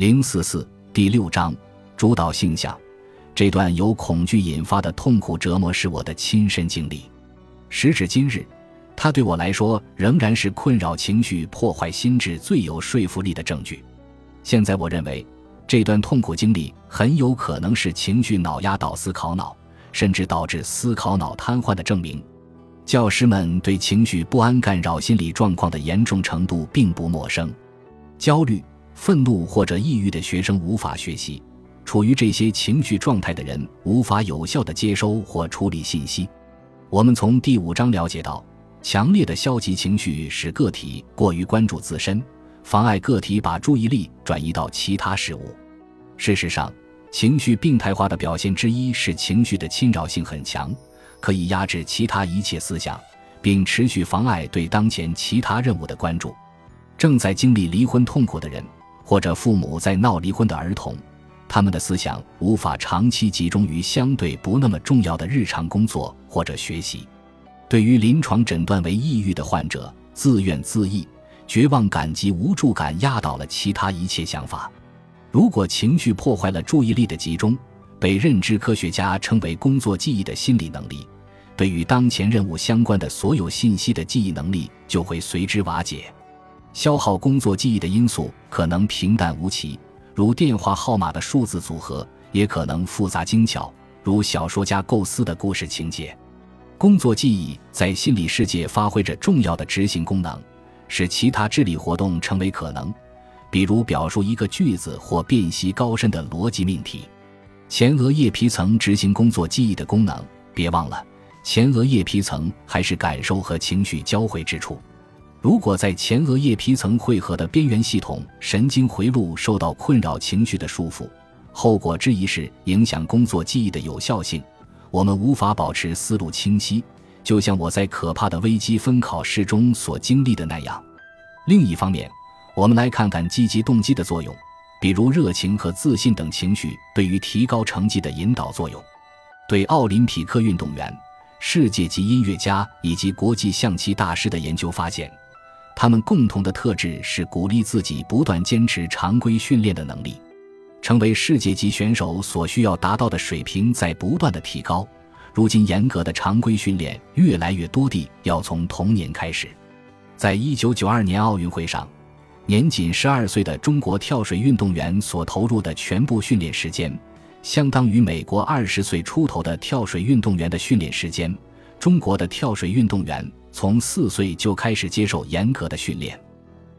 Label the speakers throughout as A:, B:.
A: 零四四第六章主导性象，这段由恐惧引发的痛苦折磨是我的亲身经历。时至今日，它对我来说仍然是困扰情绪、破坏心智最有说服力的证据。现在，我认为这段痛苦经历很有可能是情绪脑压倒思考脑，甚至导致思考脑瘫痪的证明。教师们对情绪不安干扰心理状况的严重程度并不陌生。焦虑、愤怒或者抑郁的学生无法学习；处于这些情绪状态的人无法有效地接收或处理信息。我们从第五章了解到，强烈的消极情绪使个体过于关注自身，妨碍个体把注意力转移到其他事物。事实上，情绪病态化的表现之一是情绪的侵扰性很强。可以压制其他一切思想，并持续妨碍对当前其他任务的关注。正在经历离婚痛苦的人，或者父母在闹离婚的儿童，他们的思想无法长期集中于相对不那么重要的日常工作或者学习。对于临床诊断为抑郁的患者，自怨自艾、绝望感及无助感压倒了其他一切想法。如果情绪破坏了注意力的集中，被认知科学家称为工作记忆的心理能力，对与当前任务相关的所有信息的记忆能力就会随之瓦解。消耗工作记忆的因素可能平淡无奇，如电话号码的数字组合；也可能复杂精巧，如小说家构思的故事情节。工作记忆在心理世界发挥着重要的执行功能，使其他智力活动成为可能，比如表述一个句子或辨析高深的逻辑命题。前额叶皮层执行工作记忆的功能，别忘了，前额叶皮层还是感受和情绪交汇之处。如果在前额叶皮层汇合的边缘系统神经回路受到困扰、情绪的束缚，后果之一是影响工作记忆的有效性。我们无法保持思路清晰，就像我在可怕的微积分考试中所经历的那样。另一方面，我们来看看积极动机的作用。比如热情和自信等情绪对于提高成绩的引导作用。对奥林匹克运动员、世界级音乐家以及国际象棋大师的研究发现，他们共同的特质是鼓励自己不断坚持常规训练的能力。成为世界级选手所需要达到的水平在不断的提高。如今，严格的常规训练越来越多地要从童年开始。在一九九二年奥运会上。年仅十二岁的中国跳水运动员所投入的全部训练时间，相当于美国二十岁出头的跳水运动员的训练时间。中国的跳水运动员从四岁就开始接受严格的训练。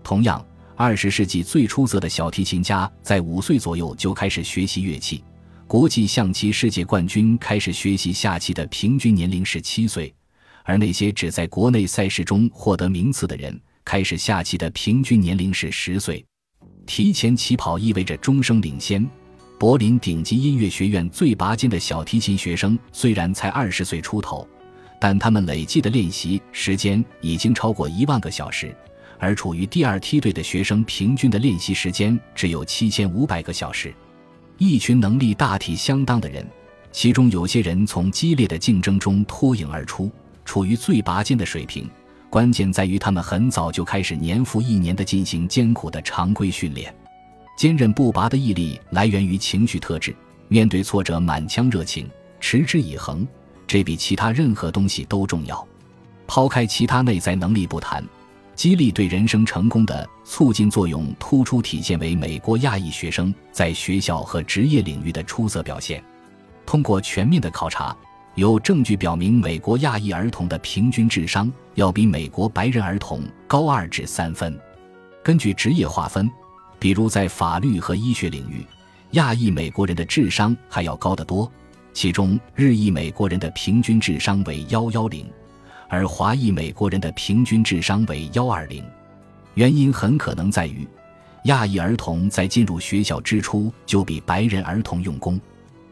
A: 同样，二十世纪最出色的小提琴家在五岁左右就开始学习乐器。国际象棋世界冠军开始学习下棋的平均年龄是七岁，而那些只在国内赛事中获得名次的人。开始下棋的平均年龄是十岁，提前起跑意味着终生领先。柏林顶级音乐学院最拔尖的小提琴学生虽然才二十岁出头，但他们累计的练习时间已经超过一万个小时，而处于第二梯队的学生平均的练习时间只有七千五百个小时。一群能力大体相当的人，其中有些人从激烈的竞争中脱颖而出，处于最拔尖的水平。关键在于，他们很早就开始年复一年地进行艰苦的常规训练。坚韧不拔的毅力来源于情绪特质，面对挫折满腔热情，持之以恒，这比其他任何东西都重要。抛开其他内在能力不谈，激励对人生成功的促进作用突出体现为美国亚裔学生在学校和职业领域的出色表现。通过全面的考察。有证据表明，美国亚裔儿童的平均智商要比美国白人儿童高二至三分。根据职业划分，比如在法律和医学领域，亚裔美国人的智商还要高得多。其中，日裔美国人的平均智商为幺幺零，而华裔美国人的平均智商为幺二零。原因很可能在于，亚裔儿童在进入学校之初就比白人儿童用功。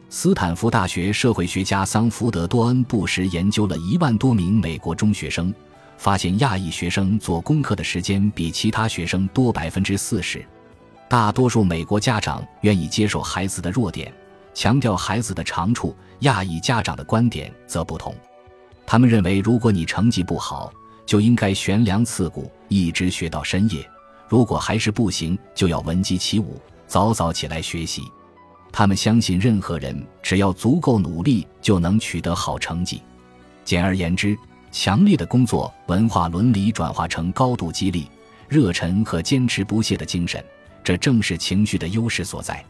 A: 斯坦福大学社会学家桑福德多恩布什研究了一万多名美国中学生，发现亚裔学生做功课的时间比其他学生多百分之四十。大多数美国家长愿意接受孩子的弱点，强调孩子的长处。亚裔家长的观点则不同，他们认为，如果你成绩不好，就应该悬梁刺股，一直学到深夜；如果还是不行，就要闻鸡起舞，早早起来学习。他们相信任何人只要足够努力就能取得好成绩。简而言之，强烈的工作文化伦理转化成高度激励、热忱和坚持不懈的精神，这正是情绪的优势所在。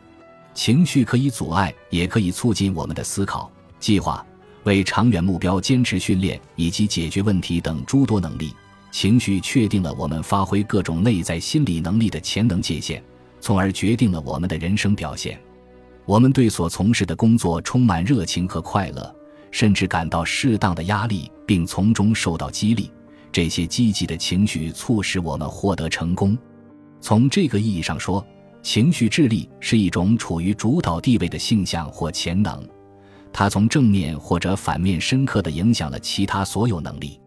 A: 情绪可以阻碍，也可以促进我们的思考、计划、为长远目标坚持训练以及解决问题等诸多能力。情绪确定了我们发挥各种内在心理能力的潜能界限，从而决定了我们的人生表现。我们对所从事的工作充满热情和快乐，甚至感到适当的压力，并从中受到激励。这些积极的情绪促使我们获得成功。从这个意义上说，情绪智力是一种处于主导地位的性向或潜能，它从正面或者反面深刻地影响了其他所有能力。